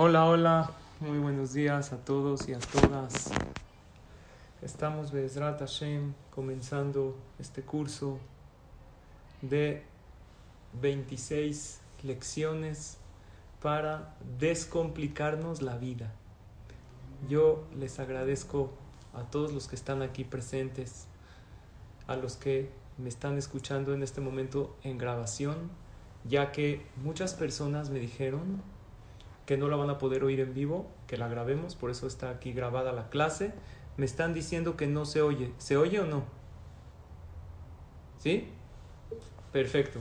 Hola, hola, muy buenos días a todos y a todas. Estamos, Bezrat Hashem, comenzando este curso de 26 lecciones para descomplicarnos la vida. Yo les agradezco a todos los que están aquí presentes, a los que me están escuchando en este momento en grabación, ya que muchas personas me dijeron que no la van a poder oír en vivo, que la grabemos, por eso está aquí grabada la clase. Me están diciendo que no se oye. ¿Se oye o no? ¿Sí? Perfecto.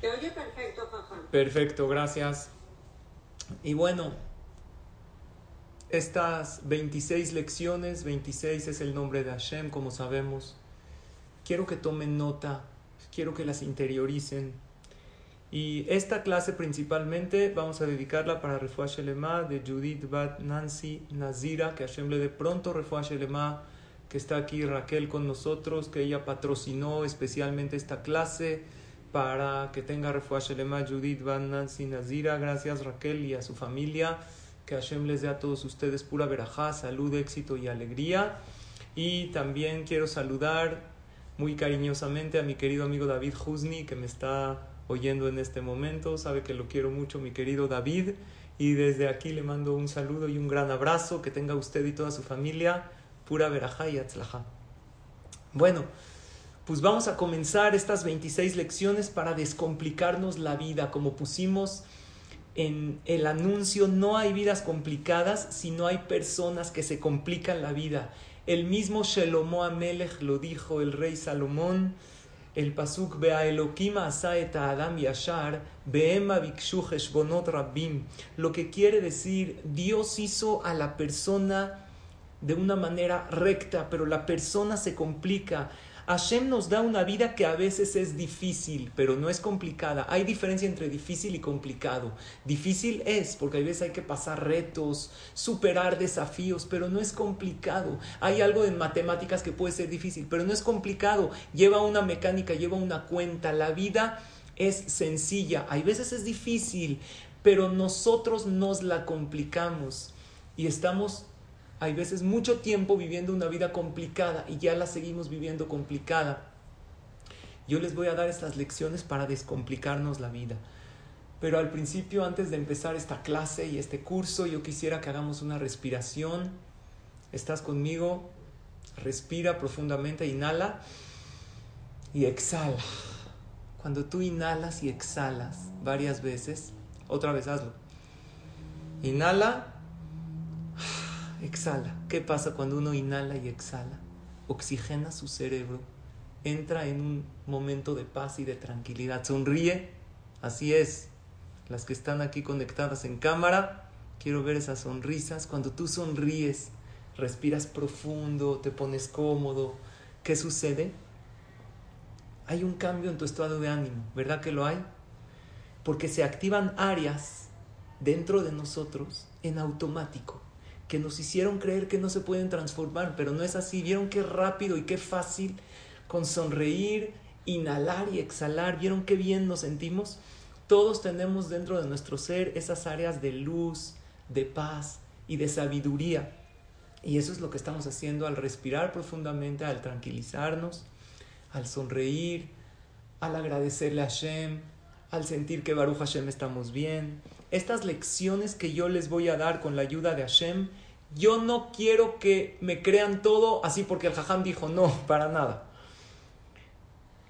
Se oye perfecto, papá. Perfecto, gracias. Y bueno, estas 26 lecciones, 26 es el nombre de Hashem, como sabemos. Quiero que tomen nota, quiero que las interioricen y esta clase principalmente vamos a dedicarla para Refuah Shelema de Judith Bat Nancy Nazira, que Hashem le dé pronto Refuah Shelema, que está aquí Raquel con nosotros, que ella patrocinó especialmente esta clase para que tenga Refuah Shelema Judith Bat Nancy Nazira. Gracias Raquel y a su familia. Que Hashem les dé a todos ustedes pura verajá, salud, éxito y alegría. Y también quiero saludar muy cariñosamente a mi querido amigo David Husni, que me está oyendo en este momento, sabe que lo quiero mucho, mi querido David, y desde aquí le mando un saludo y un gran abrazo, que tenga usted y toda su familia pura verajá y atzlajá. Bueno, pues vamos a comenzar estas 26 lecciones para descomplicarnos la vida, como pusimos en el anuncio, no hay vidas complicadas, sino hay personas que se complican la vida. El mismo Shelomo Amelech lo dijo el rey Salomón, el pasuk Bea Elohim eta Adam Yashar, Beema Bikshu Heshbonot Rabbim, lo que quiere decir Dios hizo a la persona de una manera recta, pero la persona se complica. Hashem nos da una vida que a veces es difícil, pero no es complicada. Hay diferencia entre difícil y complicado. Difícil es, porque a veces hay que pasar retos, superar desafíos, pero no es complicado. Hay algo en matemáticas que puede ser difícil, pero no es complicado. Lleva una mecánica, lleva una cuenta. La vida es sencilla. Hay veces es difícil, pero nosotros nos la complicamos y estamos hay veces mucho tiempo viviendo una vida complicada y ya la seguimos viviendo complicada. Yo les voy a dar estas lecciones para descomplicarnos la vida. Pero al principio, antes de empezar esta clase y este curso, yo quisiera que hagamos una respiración. ¿Estás conmigo? Respira profundamente, inhala y exhala. Cuando tú inhalas y exhalas varias veces, otra vez hazlo. Inhala exhala. ¿Qué pasa cuando uno inhala y exhala? Oxigena su cerebro, entra en un momento de paz y de tranquilidad. Sonríe, así es. Las que están aquí conectadas en cámara, quiero ver esas sonrisas. Cuando tú sonríes, respiras profundo, te pones cómodo, ¿qué sucede? Hay un cambio en tu estado de ánimo, ¿verdad que lo hay? Porque se activan áreas dentro de nosotros en automático que nos hicieron creer que no se pueden transformar, pero no es así. ¿Vieron qué rápido y qué fácil con sonreír, inhalar y exhalar? ¿Vieron qué bien nos sentimos? Todos tenemos dentro de nuestro ser esas áreas de luz, de paz y de sabiduría. Y eso es lo que estamos haciendo al respirar profundamente, al tranquilizarnos, al sonreír, al agradecerle a Hashem, al sentir que Baruch Hashem estamos bien, estas lecciones que yo les voy a dar con la ayuda de Hashem, yo no quiero que me crean todo así porque el Jajam dijo no, para nada.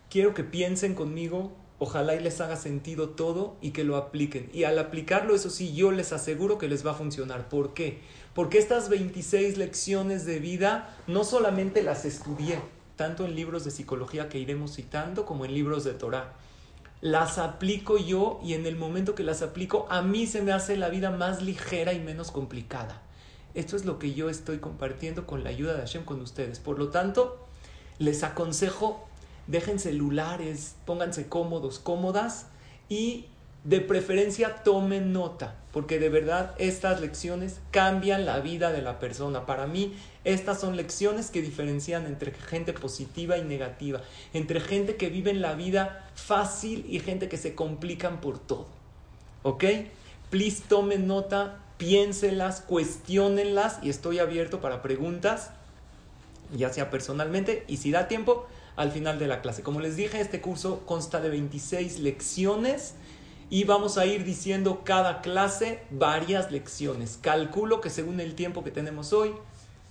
Quiero que piensen conmigo, ojalá y les haga sentido todo y que lo apliquen. Y al aplicarlo, eso sí, yo les aseguro que les va a funcionar. ¿Por qué? Porque estas 26 lecciones de vida no solamente las estudié, tanto en libros de psicología que iremos citando como en libros de Torah las aplico yo y en el momento que las aplico a mí se me hace la vida más ligera y menos complicada. Esto es lo que yo estoy compartiendo con la ayuda de Hashem con ustedes. Por lo tanto, les aconsejo, dejen celulares, pónganse cómodos, cómodas y de preferencia tomen nota, porque de verdad estas lecciones cambian la vida de la persona. Para mí, estas son lecciones que diferencian entre gente positiva y negativa, entre gente que vive en la vida fácil y gente que se complican por todo. ¿Ok? Please tomen nota, piénselas, cuestionenlas y estoy abierto para preguntas, ya sea personalmente y si da tiempo, al final de la clase. Como les dije, este curso consta de 26 lecciones y vamos a ir diciendo cada clase varias lecciones. Calculo que según el tiempo que tenemos hoy,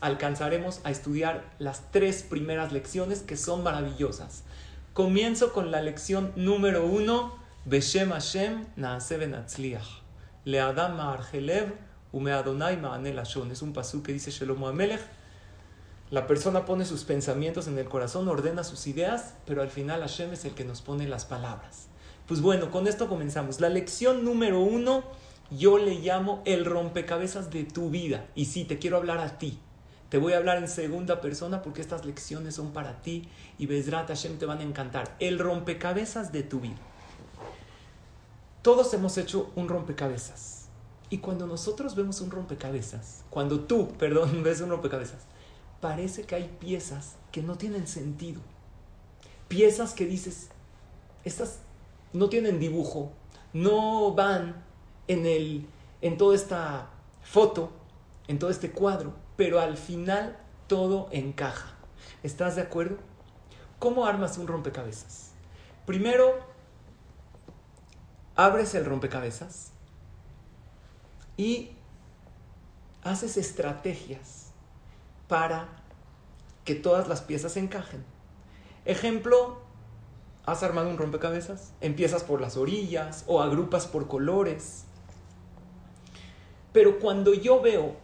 alcanzaremos a estudiar las tres primeras lecciones que son maravillosas. Comienzo con la lección número uno, Beshem Hashem Naase Benatzliach. Leadam Ma'arjelev Umeadonai Ma'anel Es un pasú que dice Shelomo Amelech. La persona pone sus pensamientos en el corazón, ordena sus ideas, pero al final Hashem es el que nos pone las palabras. Pues bueno, con esto comenzamos. La lección número uno, yo le llamo el rompecabezas de tu vida. Y sí, te quiero hablar a ti. Te voy a hablar en segunda persona porque estas lecciones son para ti y Bezrat Hashem te van a encantar. El rompecabezas de tu vida. Todos hemos hecho un rompecabezas. Y cuando nosotros vemos un rompecabezas, cuando tú, perdón, ves un rompecabezas, parece que hay piezas que no tienen sentido. Piezas que dices, estas no tienen dibujo, no van en, el, en toda esta foto, en todo este cuadro, pero al final todo encaja. ¿Estás de acuerdo? ¿Cómo armas un rompecabezas? Primero, abres el rompecabezas y haces estrategias para que todas las piezas encajen. Ejemplo, has armado un rompecabezas, empiezas por las orillas o agrupas por colores. Pero cuando yo veo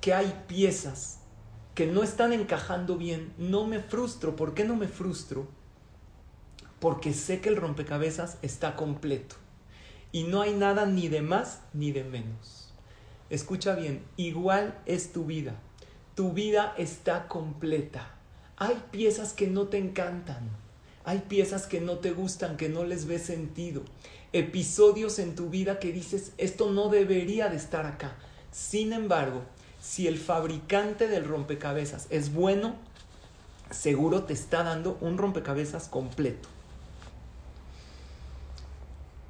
que hay piezas que no están encajando bien, no me frustro. ¿Por qué no me frustro? Porque sé que el rompecabezas está completo y no hay nada ni de más ni de menos. Escucha bien, igual es tu vida. Tu vida está completa. Hay piezas que no te encantan hay piezas que no te gustan, que no les ves sentido. Episodios en tu vida que dices, esto no debería de estar acá. Sin embargo, si el fabricante del rompecabezas es bueno, seguro te está dando un rompecabezas completo.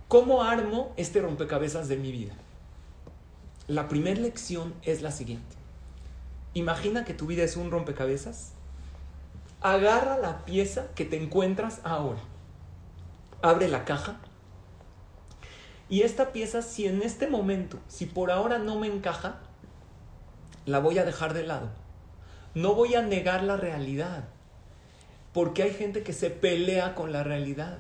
¿Cómo armo este rompecabezas de mi vida? La primera lección es la siguiente. Imagina que tu vida es un rompecabezas agarra la pieza que te encuentras ahora, abre la caja y esta pieza, si en este momento, si por ahora no me encaja, la voy a dejar de lado. No voy a negar la realidad, porque hay gente que se pelea con la realidad,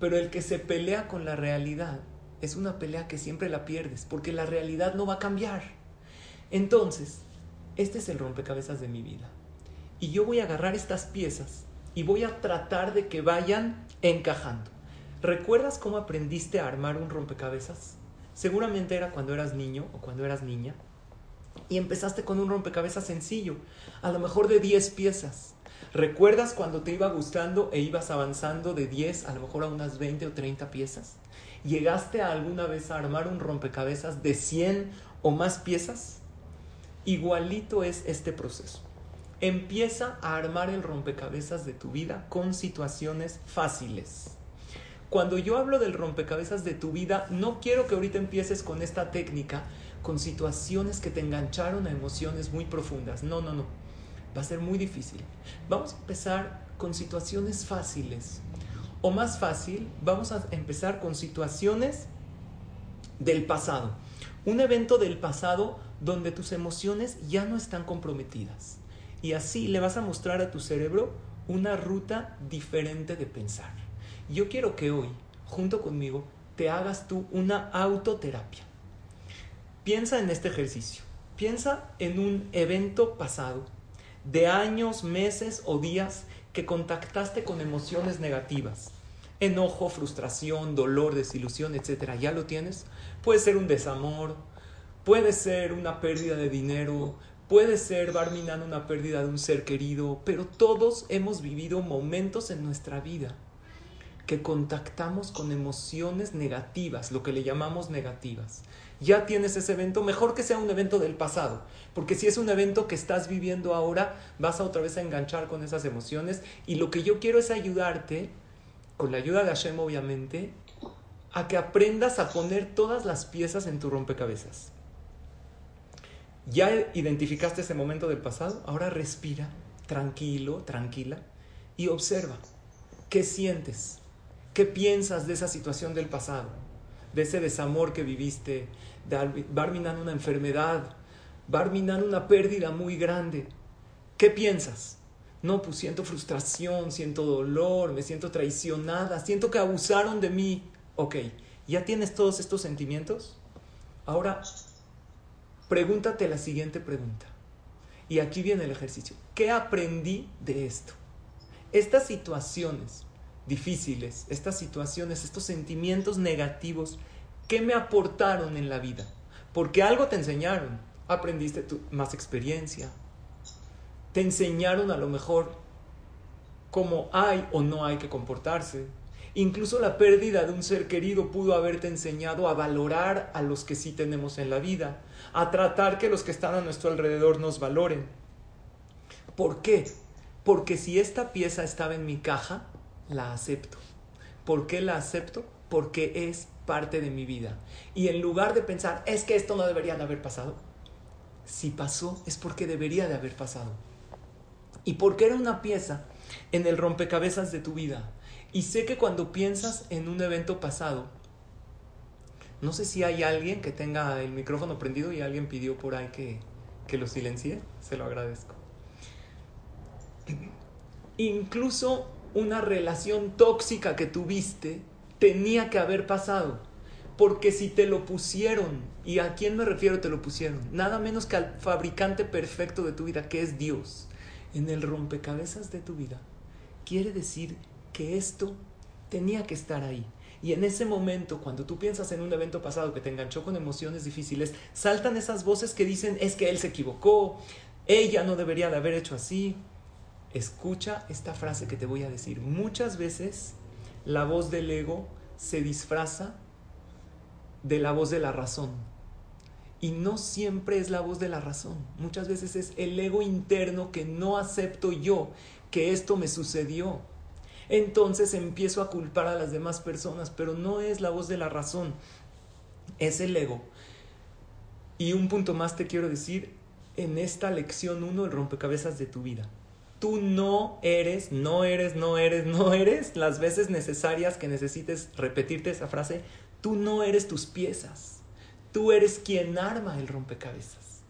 pero el que se pelea con la realidad es una pelea que siempre la pierdes, porque la realidad no va a cambiar. Entonces, este es el rompecabezas de mi vida y yo voy a agarrar estas piezas y voy a tratar de que vayan encajando. ¿Recuerdas cómo aprendiste a armar un rompecabezas? Seguramente era cuando eras niño o cuando eras niña y empezaste con un rompecabezas sencillo, a lo mejor de 10 piezas. ¿Recuerdas cuando te iba gustando e ibas avanzando de 10 a lo mejor a unas 20 o 30 piezas? ¿Llegaste alguna vez a armar un rompecabezas de 100 o más piezas? Igualito es este proceso. Empieza a armar el rompecabezas de tu vida con situaciones fáciles. Cuando yo hablo del rompecabezas de tu vida, no quiero que ahorita empieces con esta técnica, con situaciones que te engancharon a emociones muy profundas. No, no, no. Va a ser muy difícil. Vamos a empezar con situaciones fáciles. O más fácil, vamos a empezar con situaciones del pasado. Un evento del pasado donde tus emociones ya no están comprometidas. Y así le vas a mostrar a tu cerebro una ruta diferente de pensar. Yo quiero que hoy, junto conmigo, te hagas tú una autoterapia. Piensa en este ejercicio. Piensa en un evento pasado de años, meses o días que contactaste con emociones negativas. Enojo, frustración, dolor, desilusión, etc. ¿Ya lo tienes? Puede ser un desamor, puede ser una pérdida de dinero, Puede ser, Barminan, una pérdida de un ser querido, pero todos hemos vivido momentos en nuestra vida que contactamos con emociones negativas, lo que le llamamos negativas. Ya tienes ese evento, mejor que sea un evento del pasado, porque si es un evento que estás viviendo ahora, vas a otra vez a enganchar con esas emociones y lo que yo quiero es ayudarte, con la ayuda de Hashem obviamente, a que aprendas a poner todas las piezas en tu rompecabezas. Ya identificaste ese momento del pasado, ahora respira, tranquilo, tranquila, y observa qué sientes, qué piensas de esa situación del pasado, de ese desamor que viviste, de Barminan una enfermedad, Barminan una pérdida muy grande. ¿Qué piensas? No, pues siento frustración, siento dolor, me siento traicionada, siento que abusaron de mí. Ok, ¿ya tienes todos estos sentimientos? Ahora, pregúntate la siguiente pregunta. Y aquí viene el ejercicio. ¿Qué aprendí de esto? Estas situaciones difíciles, estas situaciones, estos sentimientos negativos, ¿qué me aportaron en la vida? Porque algo te enseñaron. Aprendiste más experiencia. Te enseñaron a lo mejor cómo hay o no hay que comportarse Incluso la pérdida de un ser querido pudo haberte enseñado a valorar a los que sí tenemos en la vida, a tratar que los que están a nuestro alrededor nos valoren. ¿Por qué? Porque si esta pieza estaba en mi caja, la acepto. ¿Por qué la acepto? Porque es parte de mi vida. Y en lugar de pensar, es que esto no debería de haber pasado, si pasó es porque debería de haber pasado. Y porque era una pieza en el rompecabezas de tu vida. Y sé que cuando piensas en un evento pasado, no sé si hay alguien que tenga el micrófono prendido y alguien pidió por ahí que, que lo silencie, se lo agradezco. Incluso una relación tóxica que tuviste tenía que haber pasado. Porque si te lo pusieron, ¿y a quién me refiero te lo pusieron? Nada menos que al fabricante perfecto de tu vida, que es Dios, en el rompecabezas de tu vida, quiere decir que esto tenía que estar ahí. Y en ese momento, cuando tú piensas en un evento pasado que te enganchó con emociones difíciles, saltan esas voces que dicen, es que él se equivocó, ella no debería de haber hecho así. Escucha esta frase que te voy a decir. Muchas veces la voz del ego se disfraza de la voz de la razón. Y no siempre es la voz de la razón. Muchas veces es el ego interno que no acepto yo que esto me sucedió entonces empiezo a culpar a las demás personas, pero no es la voz de la razón, es el ego. Y un punto más te quiero decir en esta lección uno, el rompecabezas de tu vida. Tú no eres, no eres, no eres, no eres las veces necesarias que necesites repetirte esa frase. Tú no eres tus piezas. Tú eres quien arma el rompecabezas.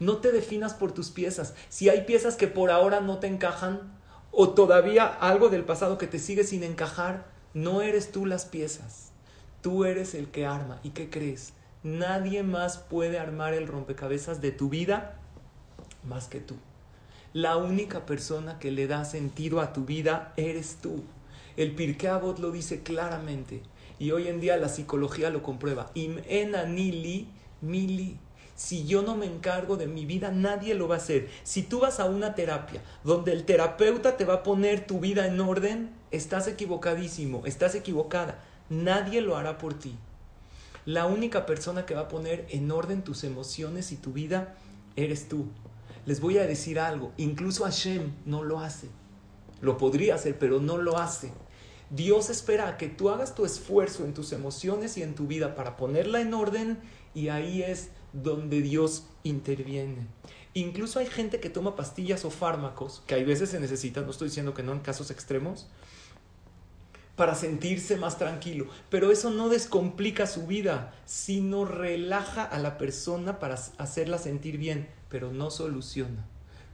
No te definas por tus piezas. Si hay piezas que por ahora no te encajan, o todavía algo del pasado que te sigue sin encajar, no eres tú las piezas. Tú eres el que arma. ¿Y qué crees? Nadie más puede armar el rompecabezas de tu vida más que tú. La única persona que le da sentido a tu vida eres tú. El Pirkei lo dice claramente y hoy en día la psicología lo comprueba. Im enanili mili. Si yo no me encargo de mi vida, nadie lo va a hacer. Si tú vas a una terapia donde el terapeuta te va a poner tu vida en orden, estás equivocadísimo, estás equivocada. Nadie lo hará por ti. La única persona que va a poner en orden tus emociones y tu vida eres tú. Les voy a decir algo, incluso Hashem no lo hace. Lo podría hacer, pero no lo hace. Dios espera que tú hagas tu esfuerzo en tus emociones y en tu vida para ponerla en orden y ahí es donde Dios interviene. Incluso hay gente que toma pastillas o fármacos, que hay veces se necesitan, no estoy diciendo que no en casos extremos, para sentirse más tranquilo. Pero eso no descomplica su vida, sino relaja a la persona para hacerla sentir bien, pero no soluciona.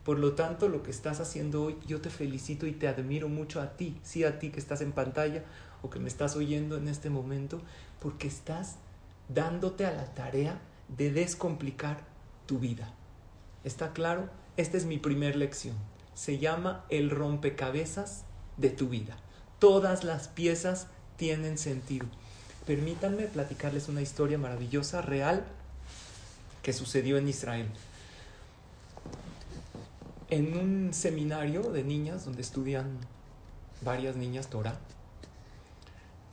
Por lo tanto, lo que estás haciendo hoy, yo te felicito y te admiro mucho a ti, sí a ti que estás en pantalla o que me estás oyendo en este momento, porque estás dándote a la tarea de descomplicar tu vida. ¿Está claro? Esta es mi primer lección. Se llama el rompecabezas de tu vida. Todas las piezas tienen sentido. Permítanme platicarles una historia maravillosa, real, que sucedió en Israel. En un seminario de niñas donde estudian varias niñas Torah,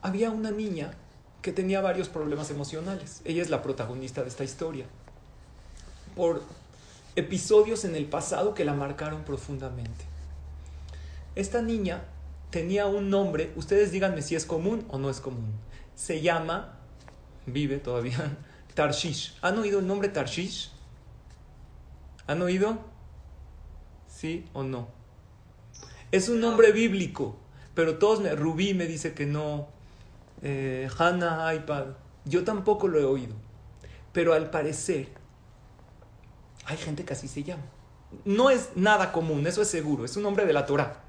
había una niña que tenía varios problemas emocionales. Ella es la protagonista de esta historia. Por episodios en el pasado que la marcaron profundamente. Esta niña tenía un nombre, ustedes díganme si es común o no es común. se llama, vive todavía, Tarshish. ¿Han oído el nombre Tarshish? ¿Han oído? ¿Sí o no? Es un nombre bíblico, pero todos me, Rubí me dice que no, eh, Hannah, iPad, yo tampoco lo he oído, pero al parecer hay gente que así se llama. No es nada común, eso es seguro, es un nombre de la Torah,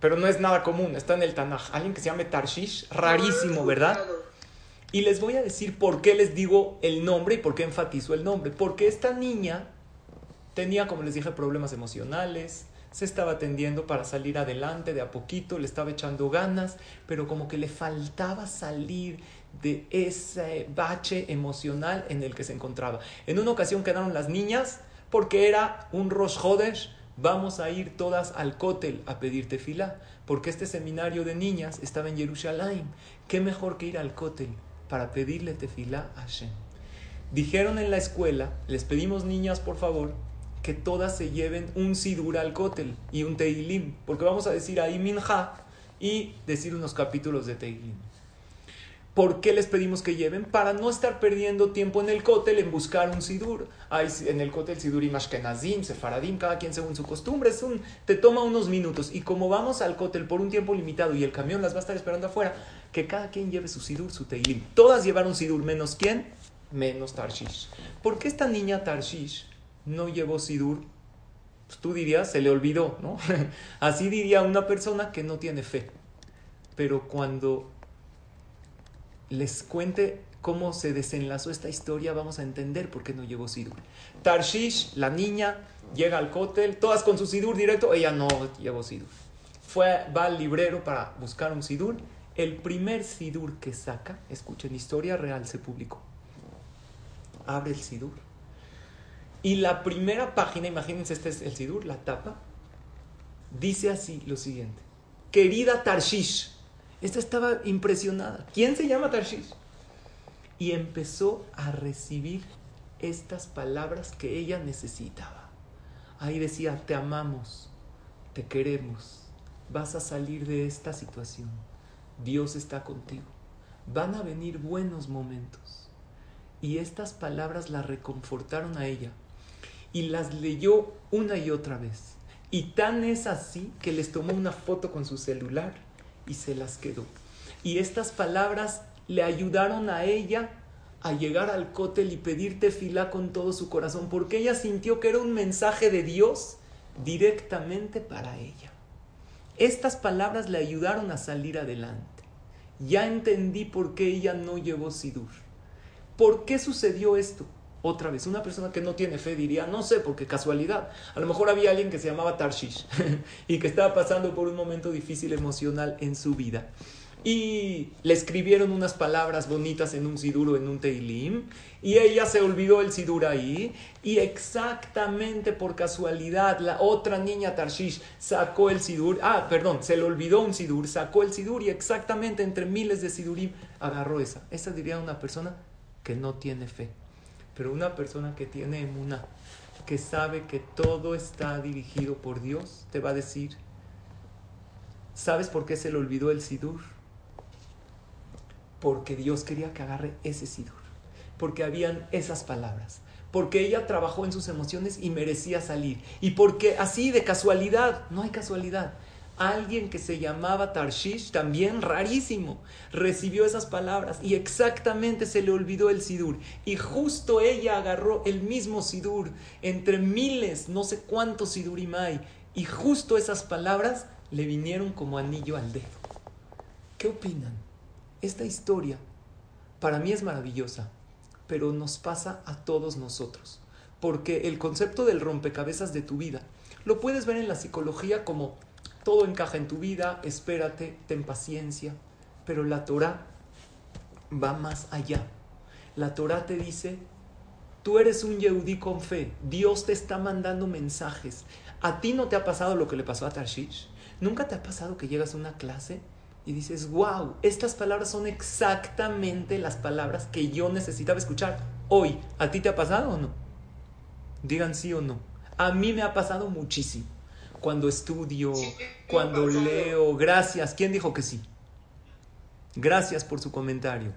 pero no es nada común, está en el Tanaj. Alguien que se llame Tarshish, rarísimo, ¿verdad? Y les voy a decir por qué les digo el nombre y por qué enfatizo el nombre. Porque esta niña tenía, como les dije, problemas emocionales, se estaba atendiendo para salir adelante de a poquito, le estaba echando ganas, pero como que le faltaba salir de ese bache emocional en el que se encontraba. En una ocasión quedaron las niñas porque era un Rosh Hodesh, vamos a ir todas al Kotel a pedir tefilá, porque este seminario de niñas estaba en Jerusalén. ¿Qué mejor que ir al Kotel para pedirle tefilá a Hashem? Dijeron en la escuela, les pedimos niñas por favor, que todas se lleven un sidur al Kotel y un Teilim, porque vamos a decir ahí Minja y decir unos capítulos de Teilim. ¿Por qué les pedimos que lleven? Para no estar perdiendo tiempo en el cótel en buscar un sidur. Hay en el cótel sidurim ashkenazim, sefaradim, cada quien según su costumbre. Es un, te toma unos minutos. Y como vamos al cótel por un tiempo limitado y el camión las va a estar esperando afuera, que cada quien lleve su sidur, su teilim. Todas llevaron sidur, menos quién? Menos Tarshish. ¿Por qué esta niña Tarshish no llevó sidur? Pues tú dirías, se le olvidó, ¿no? Así diría una persona que no tiene fe. Pero cuando les cuente cómo se desenlazó esta historia, vamos a entender por qué no llevó Sidur. Tarshish, la niña, llega al cótel, todas con su Sidur directo, ella no llevó Sidur. Fue, va al librero para buscar un Sidur. El primer Sidur que saca, escuchen, historia real se publicó. Abre el Sidur. Y la primera página, imagínense, este es el Sidur, la tapa, dice así lo siguiente. Querida Tarshish, esta estaba impresionada. ¿Quién se llama Tarshish? Y empezó a recibir estas palabras que ella necesitaba. Ahí decía, te amamos, te queremos, vas a salir de esta situación. Dios está contigo. Van a venir buenos momentos. Y estas palabras la reconfortaron a ella. Y las leyó una y otra vez. Y tan es así que les tomó una foto con su celular y se las quedó. Y estas palabras le ayudaron a ella a llegar al cótel y pedir tefilá con todo su corazón, porque ella sintió que era un mensaje de Dios directamente para ella. Estas palabras le ayudaron a salir adelante. Ya entendí por qué ella no llevó Sidur. ¿Por qué sucedió esto? Otra vez, una persona que no tiene fe diría, no sé, porque casualidad. A lo mejor había alguien que se llamaba Tarshish y que estaba pasando por un momento difícil emocional en su vida. Y le escribieron unas palabras bonitas en un siduro, en un teilim, y ella se olvidó el sidur ahí, y exactamente por casualidad la otra niña Tarshish sacó el sidur, ah, perdón, se le olvidó un sidur, sacó el sidur y exactamente entre miles de sidurim agarró esa. Esa diría una persona que no tiene fe. Pero una persona que tiene emuna, que sabe que todo está dirigido por Dios, te va a decir, ¿sabes por qué se le olvidó el sidur? Porque Dios quería que agarre ese sidur, porque habían esas palabras, porque ella trabajó en sus emociones y merecía salir, y porque así de casualidad, no hay casualidad, alguien que se llamaba Tarshish, también rarísimo, recibió esas palabras y exactamente se le olvidó el sidur. Y justo ella agarró el mismo sidur entre miles, no sé cuántos sidurim hay, y justo esas palabras le vinieron como anillo al dedo. ¿Qué opinan? Esta historia para mí es maravillosa, pero nos pasa a todos nosotros, porque el concepto del rompecabezas de tu vida lo puedes ver en la psicología como todo encaja en tu vida, espérate, ten paciencia. Pero la Torah va más allá. La Torah te dice, tú eres un Yehudí con fe, Dios te está mandando mensajes. ¿A ti no te ha pasado lo que le pasó a Tarshish? ¿Nunca te ha pasado que llegas a una clase y dices, wow, estas palabras son exactamente las palabras que yo necesitaba escuchar hoy? ¿A ti te ha pasado o no? Digan sí o no. A mí me ha pasado muchísimo cuando estudio, cuando leo. Gracias. ¿Quién dijo que sí? Gracias por su comentario.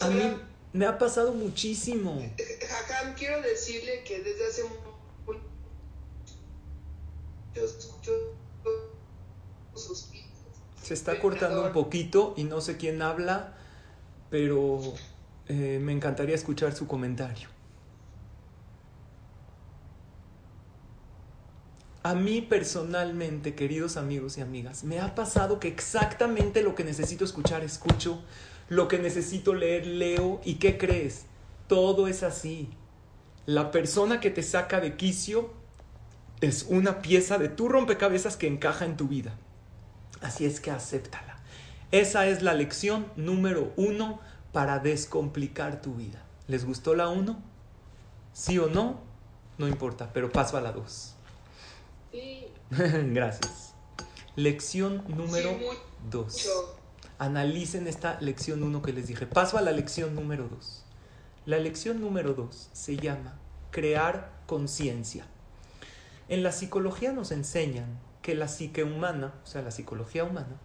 A mí me ha pasado muchísimo. Jajam, quiero decirle que desde hace sus Se está cortando un poquito y no sé quién habla, pero eh, me encantaría escuchar su comentario. A mí personalmente, queridos amigos y amigas, me ha pasado que exactamente lo que necesito escuchar, escucho, lo que necesito leer, leo, y ¿qué crees? Todo es así. La persona que te saca de quicio es una pieza de tu rompecabezas que encaja en tu vida. Así es que acéptala. Esa es la lección número uno para descomplicar tu vida. ¿Les gustó la uno? ¿Sí o no? No importa, pero paso a la dos. Gracias. Lección número 2. Analicen esta lección 1 que les dije. Paso a la lección número 2. La lección número 2 se llama crear conciencia. En la psicología nos enseñan que la psique humana, o sea, la psicología humana,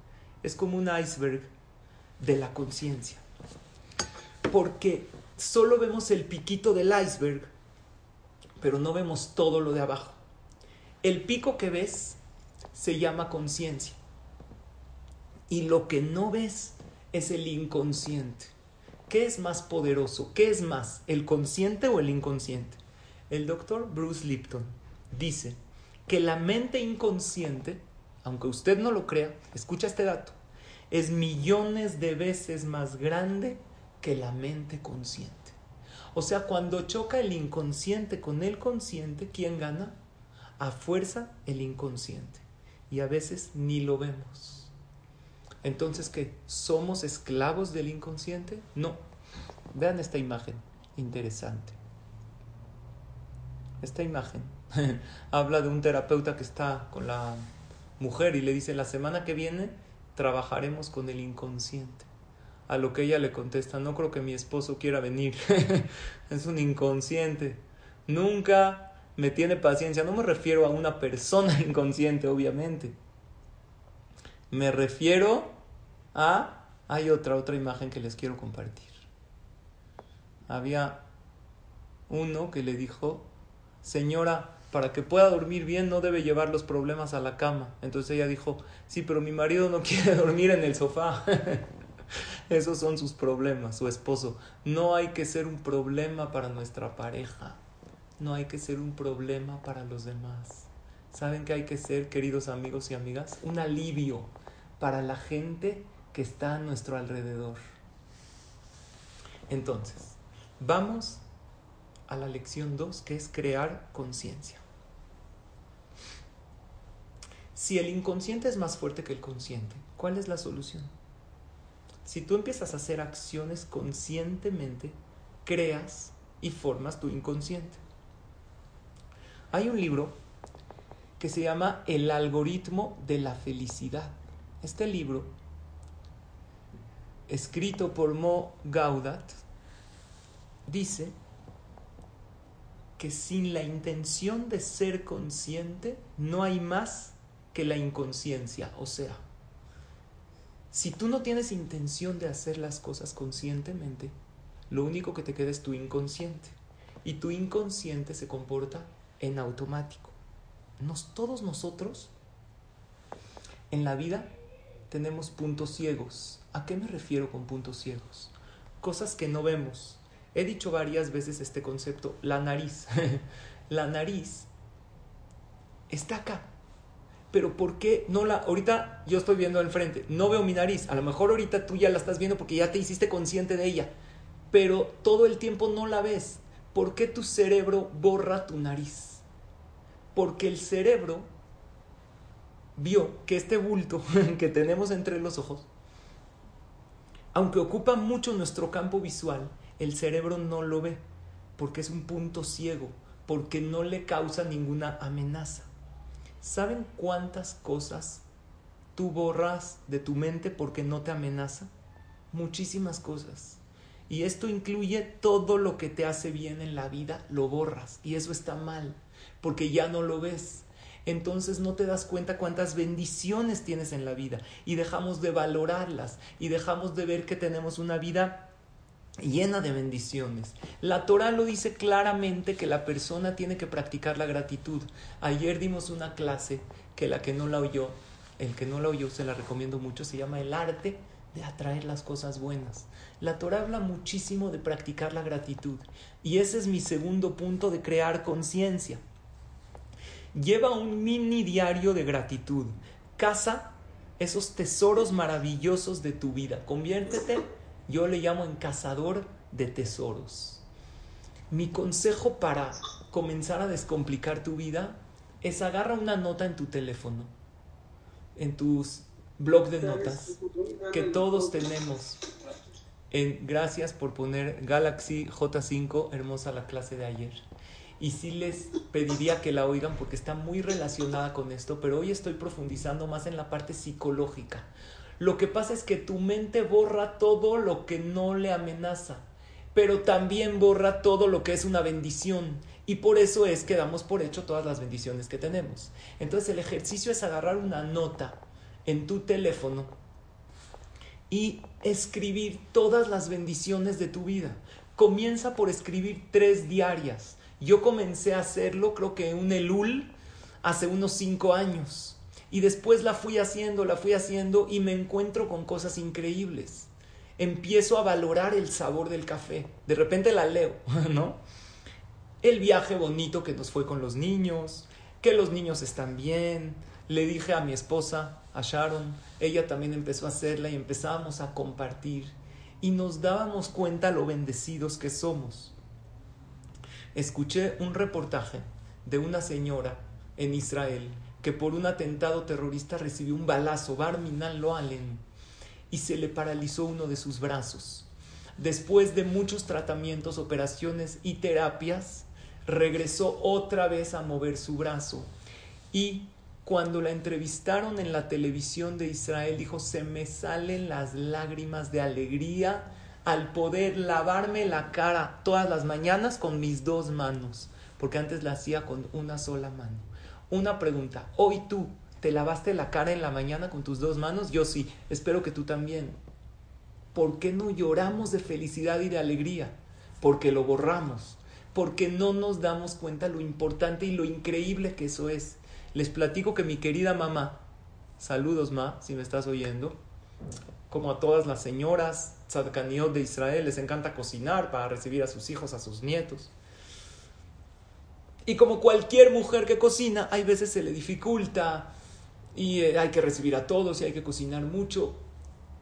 es como un iceberg de la conciencia. Porque solo vemos el piquito del iceberg, pero no vemos todo lo de abajo. El pico que ves se llama conciencia. Y lo que no ves es el inconsciente. ¿Qué es más poderoso? ¿Qué es más, el consciente o el inconsciente? El doctor Bruce Lipton dice que la mente inconsciente, aunque usted no lo crea, escucha este dato, es millones de veces más grande que la mente consciente. O sea, cuando choca el inconsciente con el consciente, ¿quién gana? A fuerza el inconsciente y a veces ni lo vemos. Entonces, ¿qué? ¿Somos esclavos del inconsciente? No. Vean esta imagen interesante. Esta imagen habla de un terapeuta que está con la mujer y le dice, la semana que viene trabajaremos con el inconsciente. A lo que ella le contesta, no creo que mi esposo quiera venir. es un inconsciente. Nunca me tiene paciencia. No me refiero a una persona inconsciente, obviamente. Me refiero a... Hay otra, otra imagen que les quiero compartir. Había uno que le dijo, señora, para que pueda dormir bien no debe llevar los problemas a la cama. Entonces ella dijo, sí, pero mi marido no quiere dormir en el sofá. Esos son sus problemas, su esposo. No hay que ser un problema para nuestra pareja no hay que ser un problema para los demás. ¿Saben qué hay que ser, queridos amigos y amigas? Un alivio para la gente que está a nuestro alrededor. Entonces, vamos a la lección 2, que es crear conciencia. Si el inconsciente es más fuerte que el consciente, ¿cuál es la solución? Si tú empiezas a hacer acciones conscientemente, creas y formas tu inconsciente. Hay un libro que se llama El algoritmo de la felicidad. Este libro, escrito por Mo Gaudat, dice que sin la intención de ser consciente no hay más que la inconsciencia. O sea, si tú no tienes intención de hacer las cosas conscientemente, lo único que te queda es tu inconsciente. Y tu inconsciente se comporta en automático. Nos, todos nosotros en la vida tenemos puntos ciegos. ¿A qué me refiero con puntos ciegos? Cosas que no vemos. He dicho varias veces este concepto, la nariz. la nariz está acá. Pero ¿por qué no la... Ahorita yo estoy viendo enfrente, no veo mi nariz. A lo mejor ahorita tú ya la estás viendo porque ya te hiciste consciente de ella. Pero todo el tiempo no la ves. ¿Por qué tu cerebro borra tu nariz? Porque el cerebro vio que este bulto que tenemos entre los ojos, aunque ocupa mucho nuestro campo visual, el cerebro no lo ve, porque es un punto ciego, porque no le causa ninguna amenaza. ¿Saben cuántas cosas tú borras de tu mente porque no te amenaza? Muchísimas cosas. Y esto incluye todo lo que te hace bien en la vida, lo borras. Y eso está mal, porque ya no lo ves. Entonces no te das cuenta cuántas bendiciones tienes en la vida y dejamos de valorarlas y dejamos de ver que tenemos una vida llena de bendiciones. La Torah lo dice claramente que la persona tiene que practicar la gratitud. Ayer dimos una clase que la que no la oyó, el que no la oyó se la recomiendo mucho, se llama el arte de atraer las cosas buenas. La Torah habla muchísimo de practicar la gratitud y ese es mi segundo punto de crear conciencia. Lleva un mini diario de gratitud. Casa esos tesoros maravillosos de tu vida. Conviértete yo le llamo en cazador de tesoros. Mi consejo para comenzar a descomplicar tu vida es agarra una nota en tu teléfono, en tus blog de notas, que todos tenemos. En, gracias por poner Galaxy J5, hermosa la clase de ayer. Y sí les pediría que la oigan porque está muy relacionada con esto, pero hoy estoy profundizando más en la parte psicológica. Lo que pasa es que tu mente borra todo lo que no le amenaza, pero también borra todo lo que es una bendición. Y por eso es que damos por hecho todas las bendiciones que tenemos. Entonces el ejercicio es agarrar una nota en tu teléfono y escribir todas las bendiciones de tu vida. Comienza por escribir tres diarias. Yo comencé a hacerlo creo que un Elul hace unos cinco años. Y después la fui haciendo, la fui haciendo y me encuentro con cosas increíbles. Empiezo a valorar el sabor del café. De repente la leo, ¿no? El viaje bonito que nos fue con los niños, que los niños están bien. Le dije a mi esposa, a Sharon, ella también empezó a hacerla y empezamos a compartir. Y nos dábamos cuenta lo bendecidos que somos. Escuché un reportaje de una señora en Israel que por un atentado terrorista recibió un balazo, Barminan Loalen, y se le paralizó uno de sus brazos. Después de muchos tratamientos, operaciones y terapias, regresó otra vez a mover su brazo. Y cuando la entrevistaron en la televisión de Israel, dijo, se me salen las lágrimas de alegría al poder lavarme la cara todas las mañanas con mis dos manos, porque antes la hacía con una sola mano. Una pregunta, hoy tú te lavaste la cara en la mañana con tus dos manos, yo sí, espero que tú también. ¿Por qué no lloramos de felicidad y de alegría? Porque lo borramos, porque no nos damos cuenta lo importante y lo increíble que eso es. Les platico que mi querida mamá, saludos ma, si me estás oyendo, como a todas las señoras tzadkaniot de Israel, les encanta cocinar para recibir a sus hijos, a sus nietos. Y como cualquier mujer que cocina, hay veces se le dificulta y eh, hay que recibir a todos y hay que cocinar mucho.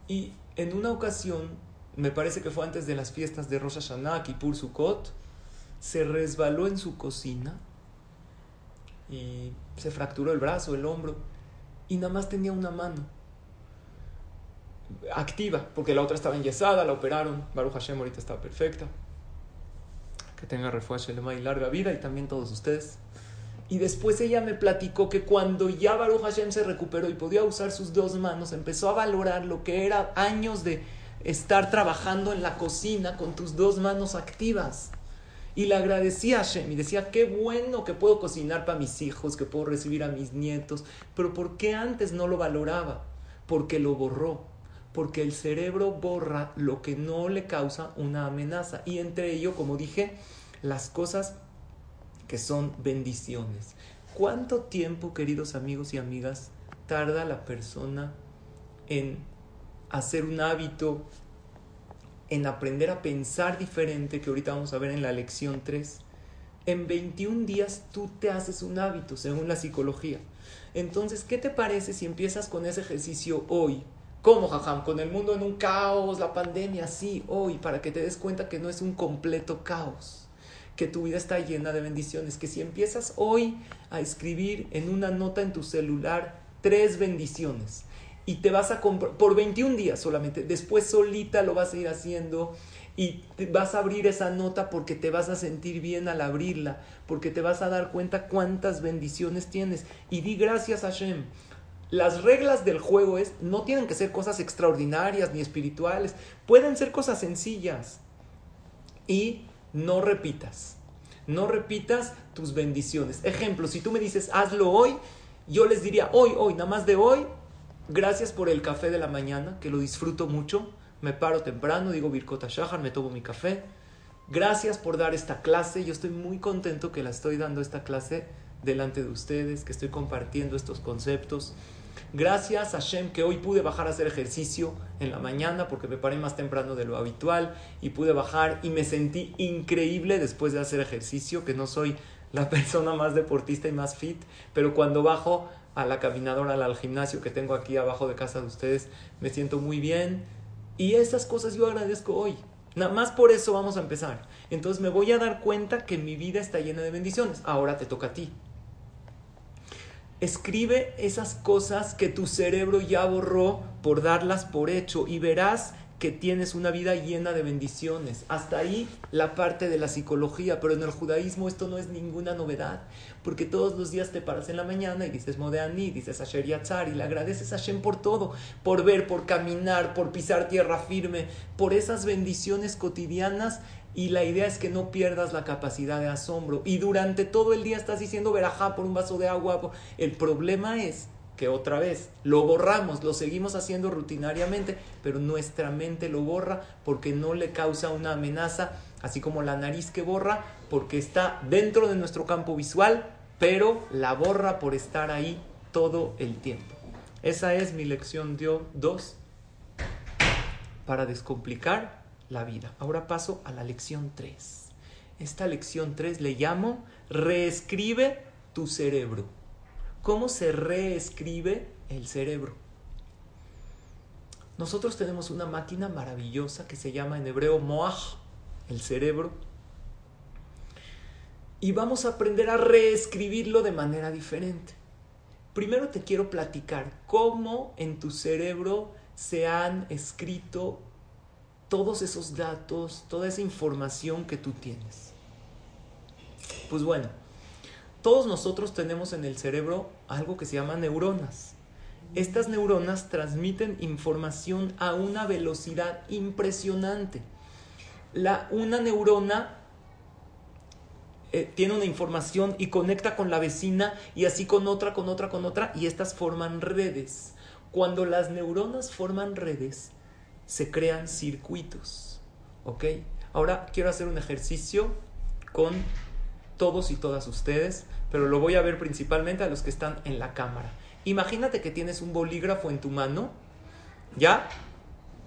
Y en una ocasión, me parece que fue antes de las fiestas de Rosh Hashanah, Kippur Sukkot, se resbaló en su cocina y se fracturó el brazo, el hombro, y nada más tenía una mano activa, porque la otra estaba enyesada, la operaron, Baruch Hashem ahorita está perfecta que tenga refuerzo y larga vida y también todos ustedes. Y después ella me platicó que cuando ya Baruch Hashem se recuperó y podía usar sus dos manos, empezó a valorar lo que era años de estar trabajando en la cocina con tus dos manos activas. Y le agradecía a Hashem y decía, qué bueno que puedo cocinar para mis hijos, que puedo recibir a mis nietos. Pero ¿por qué antes no lo valoraba? Porque lo borró. Porque el cerebro borra lo que no le causa una amenaza. Y entre ello, como dije, las cosas que son bendiciones. ¿Cuánto tiempo, queridos amigos y amigas, tarda la persona en hacer un hábito, en aprender a pensar diferente, que ahorita vamos a ver en la lección 3? En 21 días tú te haces un hábito, según la psicología. Entonces, ¿qué te parece si empiezas con ese ejercicio hoy? ¿Cómo, jajam? Con el mundo en un caos, la pandemia, sí, hoy, para que te des cuenta que no es un completo caos que tu vida está llena de bendiciones, que si empiezas hoy a escribir en una nota en tu celular tres bendiciones y te vas a comprar por 21 días solamente, después solita lo vas a ir haciendo y vas a abrir esa nota porque te vas a sentir bien al abrirla, porque te vas a dar cuenta cuántas bendiciones tienes y di gracias a Hashem. Las reglas del juego es no tienen que ser cosas extraordinarias ni espirituales, pueden ser cosas sencillas. Y no repitas. No repitas tus bendiciones. Ejemplo, si tú me dices, hazlo hoy, yo les diría, hoy, hoy, nada más de hoy, gracias por el café de la mañana, que lo disfruto mucho, me paro temprano, digo Birkota Shahar, me tomo mi café. Gracias por dar esta clase. Yo estoy muy contento que la estoy dando esta clase delante de ustedes, que estoy compartiendo estos conceptos. Gracias a Shem que hoy pude bajar a hacer ejercicio en la mañana porque me paré más temprano de lo habitual y pude bajar y me sentí increíble después de hacer ejercicio, que no soy la persona más deportista y más fit, pero cuando bajo a la caminadora, al gimnasio que tengo aquí abajo de casa de ustedes, me siento muy bien y esas cosas yo agradezco hoy. Nada más por eso vamos a empezar. Entonces me voy a dar cuenta que mi vida está llena de bendiciones. Ahora te toca a ti. Escribe esas cosas que tu cerebro ya borró por darlas por hecho y verás que tienes una vida llena de bendiciones. Hasta ahí la parte de la psicología, pero en el judaísmo esto no es ninguna novedad, porque todos los días te paras en la mañana y dices Modeani, dices Asher Yatzar y le agradeces a Hashem por todo, por ver, por caminar, por pisar tierra firme, por esas bendiciones cotidianas y la idea es que no pierdas la capacidad de asombro. Y durante todo el día estás diciendo verajá por un vaso de agua. El problema es que otra vez lo borramos, lo seguimos haciendo rutinariamente, pero nuestra mente lo borra porque no le causa una amenaza, así como la nariz que borra porque está dentro de nuestro campo visual, pero la borra por estar ahí todo el tiempo. Esa es mi lección 2 para descomplicar la vida. Ahora paso a la lección 3. Esta lección 3 le llamo reescribe tu cerebro. ¿Cómo se reescribe el cerebro? Nosotros tenemos una máquina maravillosa que se llama en hebreo Moach, el cerebro. Y vamos a aprender a reescribirlo de manera diferente. Primero te quiero platicar cómo en tu cerebro se han escrito todos esos datos, toda esa información que tú tienes. Pues bueno, todos nosotros tenemos en el cerebro algo que se llama neuronas. Estas neuronas transmiten información a una velocidad impresionante. La, una neurona eh, tiene una información y conecta con la vecina y así con otra, con otra, con otra y estas forman redes. Cuando las neuronas forman redes, se crean circuitos. ¿Ok? Ahora quiero hacer un ejercicio con todos y todas ustedes, pero lo voy a ver principalmente a los que están en la cámara. Imagínate que tienes un bolígrafo en tu mano, ¿ya?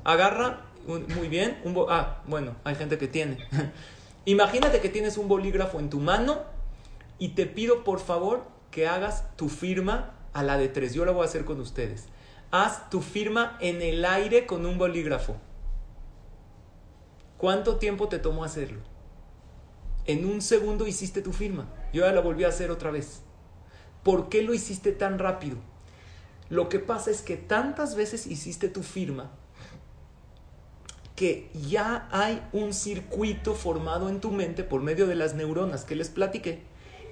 Agarra, muy bien, un ah, bueno, hay gente que tiene. Imagínate que tienes un bolígrafo en tu mano y te pido por favor que hagas tu firma a la de tres. Yo lo voy a hacer con ustedes haz tu firma en el aire con un bolígrafo. ¿Cuánto tiempo te tomó hacerlo? En un segundo hiciste tu firma. Yo ya la volví a hacer otra vez. ¿Por qué lo hiciste tan rápido? Lo que pasa es que tantas veces hiciste tu firma que ya hay un circuito formado en tu mente por medio de las neuronas que les platiqué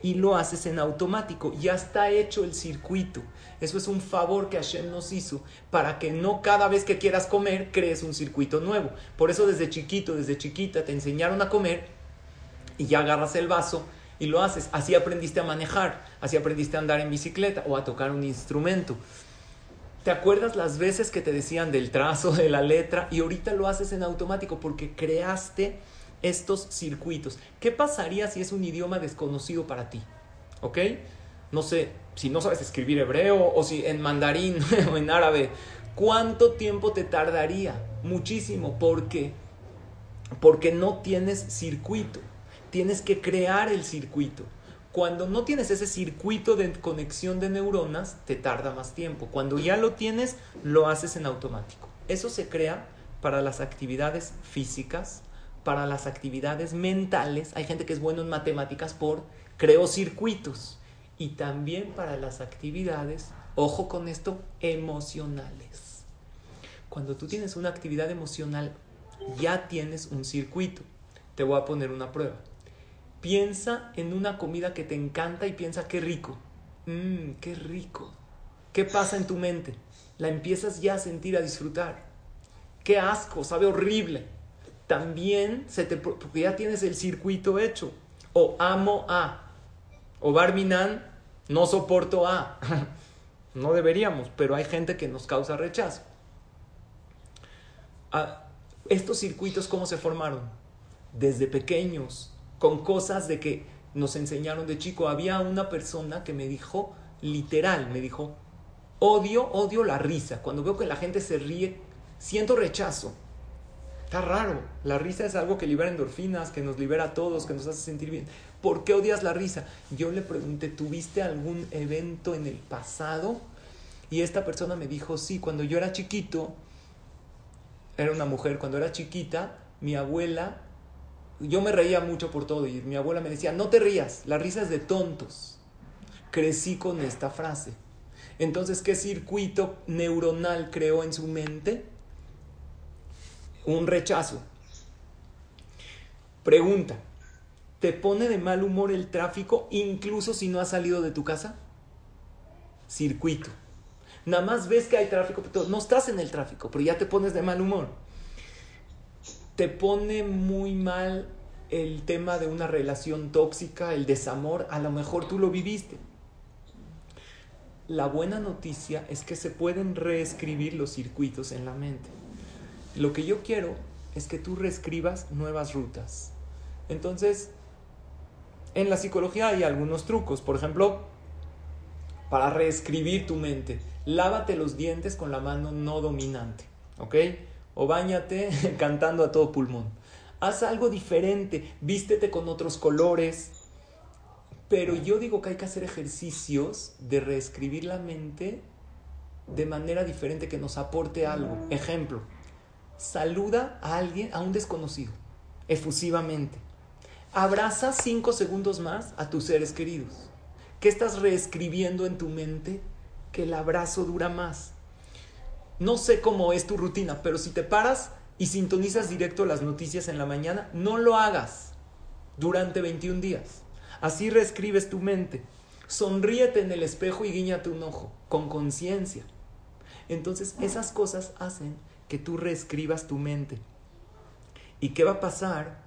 y lo haces en automático. Ya está hecho el circuito. Eso es un favor que Hashem nos hizo para que no cada vez que quieras comer crees un circuito nuevo. Por eso desde chiquito, desde chiquita te enseñaron a comer y ya agarras el vaso y lo haces. Así aprendiste a manejar, así aprendiste a andar en bicicleta o a tocar un instrumento. ¿Te acuerdas las veces que te decían del trazo, de la letra? Y ahorita lo haces en automático porque creaste estos circuitos. ¿Qué pasaría si es un idioma desconocido para ti? ¿Ok? No sé, si no sabes escribir hebreo o si en mandarín o en árabe, ¿cuánto tiempo te tardaría? Muchísimo. ¿Por qué? Porque no tienes circuito. Tienes que crear el circuito. Cuando no tienes ese circuito de conexión de neuronas, te tarda más tiempo. Cuando ya lo tienes, lo haces en automático. Eso se crea para las actividades físicas, para las actividades mentales. Hay gente que es bueno en matemáticas por creo circuitos. Y también para las actividades, ojo con esto, emocionales. Cuando tú tienes una actividad emocional, ya tienes un circuito. Te voy a poner una prueba. Piensa en una comida que te encanta y piensa qué rico. Mmm, qué rico. ¿Qué pasa en tu mente? La empiezas ya a sentir, a disfrutar. Qué asco, sabe horrible también se te, porque ya tienes el circuito hecho. O amo a. O Barminan, no soporto a. no deberíamos, pero hay gente que nos causa rechazo. Estos circuitos, ¿cómo se formaron? Desde pequeños, con cosas de que nos enseñaron de chico. Había una persona que me dijo, literal, me dijo, odio, odio la risa. Cuando veo que la gente se ríe, siento rechazo. Está raro. La risa es algo que libera endorfinas, que nos libera a todos, que nos hace sentir bien. ¿Por qué odias la risa? Yo le pregunté, ¿tuviste algún evento en el pasado? Y esta persona me dijo, sí, cuando yo era chiquito, era una mujer, cuando era chiquita, mi abuela, yo me reía mucho por todo y mi abuela me decía, no te rías, la risa es de tontos. Crecí con esta frase. Entonces, ¿qué circuito neuronal creó en su mente? Un rechazo. Pregunta, ¿te pone de mal humor el tráfico incluso si no has salido de tu casa? Circuito. Nada más ves que hay tráfico, no estás en el tráfico, pero ya te pones de mal humor. Te pone muy mal el tema de una relación tóxica, el desamor, a lo mejor tú lo viviste. La buena noticia es que se pueden reescribir los circuitos en la mente. Lo que yo quiero es que tú reescribas nuevas rutas. Entonces, en la psicología hay algunos trucos. Por ejemplo, para reescribir tu mente lávate los dientes con la mano no dominante, ¿ok? O bañate cantando a todo pulmón. Haz algo diferente, vístete con otros colores. Pero yo digo que hay que hacer ejercicios de reescribir la mente de manera diferente que nos aporte algo. Ejemplo, saluda a alguien, a un desconocido, efusivamente. Abraza cinco segundos más a tus seres queridos. ¿Qué estás reescribiendo en tu mente que el abrazo dura más. No sé cómo es tu rutina, pero si te paras y sintonizas directo las noticias en la mañana, no lo hagas durante 21 días. Así reescribes tu mente. Sonríete en el espejo y guiñate un ojo, con conciencia. Entonces esas cosas hacen que tú reescribas tu mente. ¿Y qué va a pasar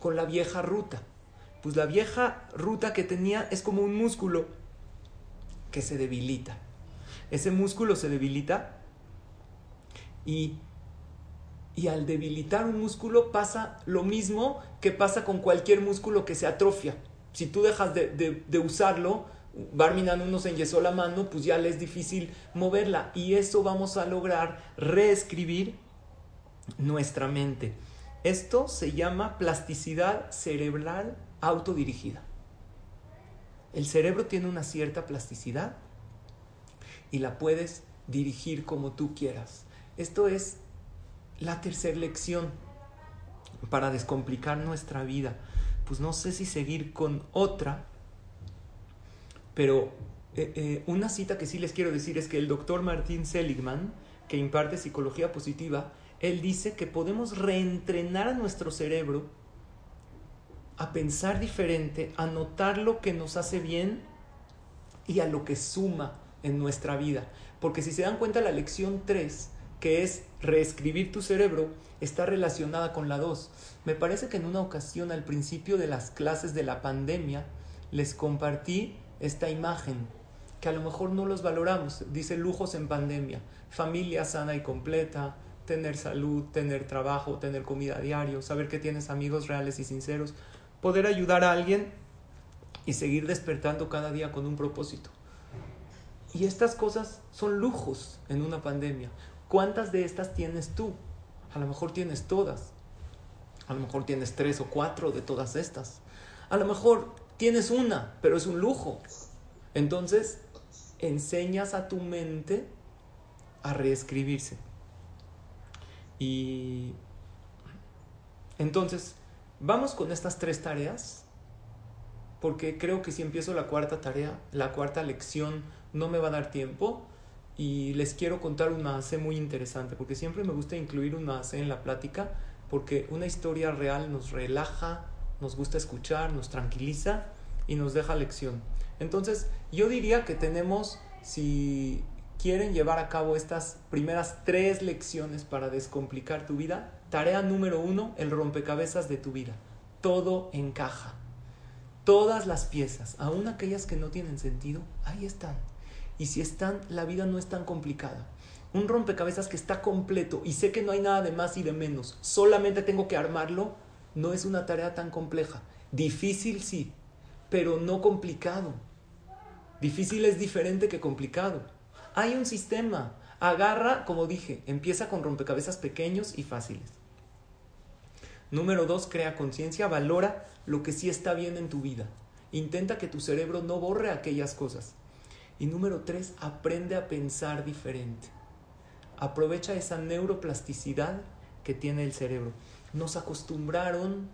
con la vieja ruta? Pues la vieja ruta que tenía es como un músculo que se debilita. Ese músculo se debilita y, y al debilitar un músculo pasa lo mismo que pasa con cualquier músculo que se atrofia. Si tú dejas de, de, usarlo, Barminan uno se enyesó la mano, pues ya le es difícil moverla. Y eso vamos a lograr reescribir nuestra mente. Esto se llama plasticidad cerebral autodirigida. El cerebro tiene una cierta plasticidad y la puedes dirigir como tú quieras. Esto es la tercera lección para descomplicar nuestra vida. Pues no sé si seguir con otra, pero eh, eh, una cita que sí les quiero decir es que el doctor Martín Seligman, que imparte psicología positiva, él dice que podemos reentrenar a nuestro cerebro a pensar diferente, a notar lo que nos hace bien y a lo que suma en nuestra vida. Porque si se dan cuenta, la lección 3, que es reescribir tu cerebro, está relacionada con la 2. Me parece que en una ocasión al principio de las clases de la pandemia les compartí esta imagen, que a lo mejor no los valoramos. Dice lujos en pandemia, familia sana y completa, tener salud, tener trabajo, tener comida diario, saber que tienes amigos reales y sinceros poder ayudar a alguien y seguir despertando cada día con un propósito. Y estas cosas son lujos en una pandemia. ¿Cuántas de estas tienes tú? A lo mejor tienes todas. A lo mejor tienes tres o cuatro de todas estas. A lo mejor tienes una, pero es un lujo. Entonces, enseñas a tu mente a reescribirse. Y entonces, Vamos con estas tres tareas, porque creo que si empiezo la cuarta tarea, la cuarta lección, no me va a dar tiempo. Y les quiero contar un maase muy interesante, porque siempre me gusta incluir un maase en la plática, porque una historia real nos relaja, nos gusta escuchar, nos tranquiliza y nos deja lección. Entonces, yo diría que tenemos, si quieren llevar a cabo estas primeras tres lecciones para descomplicar tu vida, Tarea número uno, el rompecabezas de tu vida. Todo encaja. Todas las piezas, aun aquellas que no tienen sentido, ahí están. Y si están, la vida no es tan complicada. un rompecabezas que está completo y sé que no hay nada de más y de menos, solamente tengo que armarlo, no es una tarea tan compleja. Difícil sí, pero no complicado. Difícil es diferente que complicado. Hay un sistema. Agarra, como dije, empieza con rompecabezas pequeños y fáciles. Número dos, crea conciencia, valora lo que sí está bien en tu vida. Intenta que tu cerebro no borre aquellas cosas. Y número tres, aprende a pensar diferente. Aprovecha esa neuroplasticidad que tiene el cerebro. Nos acostumbraron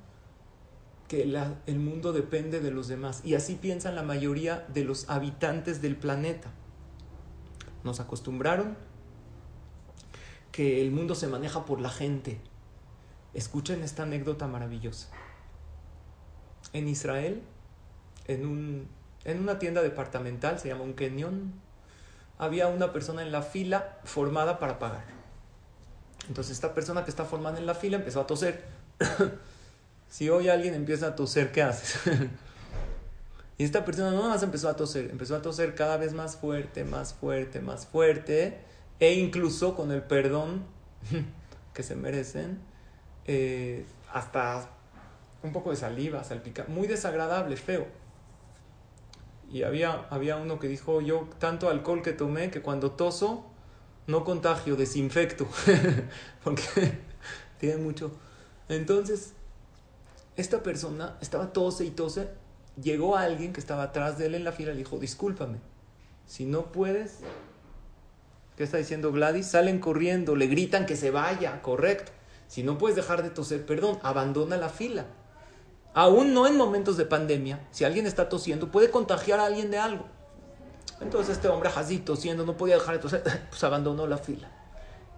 que el mundo depende de los demás. Y así piensan la mayoría de los habitantes del planeta. Nos acostumbraron que el mundo se maneja por la gente. Escuchen esta anécdota maravillosa. En Israel, en, un, en una tienda departamental, se llama un Kenyon, había una persona en la fila formada para pagar. Entonces esta persona que está formada en la fila empezó a toser. si hoy alguien empieza a toser, ¿qué haces? y esta persona no más empezó a toser, empezó a toser cada vez más fuerte, más fuerte, más fuerte, e incluso con el perdón que se merecen, eh, hasta un poco de saliva, salpica, muy desagradable, feo. Y había, había uno que dijo, yo tanto alcohol que tomé que cuando toso, no contagio, desinfecto, porque tiene mucho. Entonces, esta persona estaba tose y tose, llegó alguien que estaba atrás de él en la fila y le dijo, discúlpame, si no puedes, ¿qué está diciendo Gladys? Salen corriendo, le gritan que se vaya, correcto. Si no puedes dejar de toser, perdón, abandona la fila. Aún no en momentos de pandemia, si alguien está tosiendo, puede contagiar a alguien de algo. Entonces este hombre así tosiendo, no podía dejar de toser, pues abandonó la fila.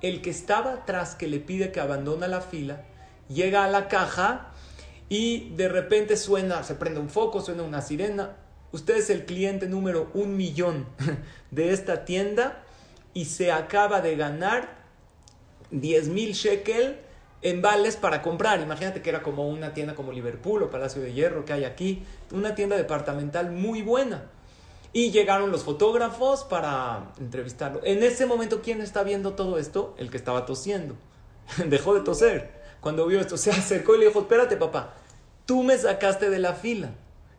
El que estaba atrás, que le pide que abandone la fila, llega a la caja y de repente suena, se prende un foco, suena una sirena. Usted es el cliente número un millón de esta tienda y se acaba de ganar 10 mil shekel vales para comprar. Imagínate que era como una tienda como Liverpool o Palacio de Hierro que hay aquí, una tienda departamental muy buena. Y llegaron los fotógrafos para entrevistarlo. En ese momento, ¿quién está viendo todo esto? El que estaba tosiendo. Dejó de toser. Cuando vio esto, se acercó y le dijo, espérate papá, tú me sacaste de la fila.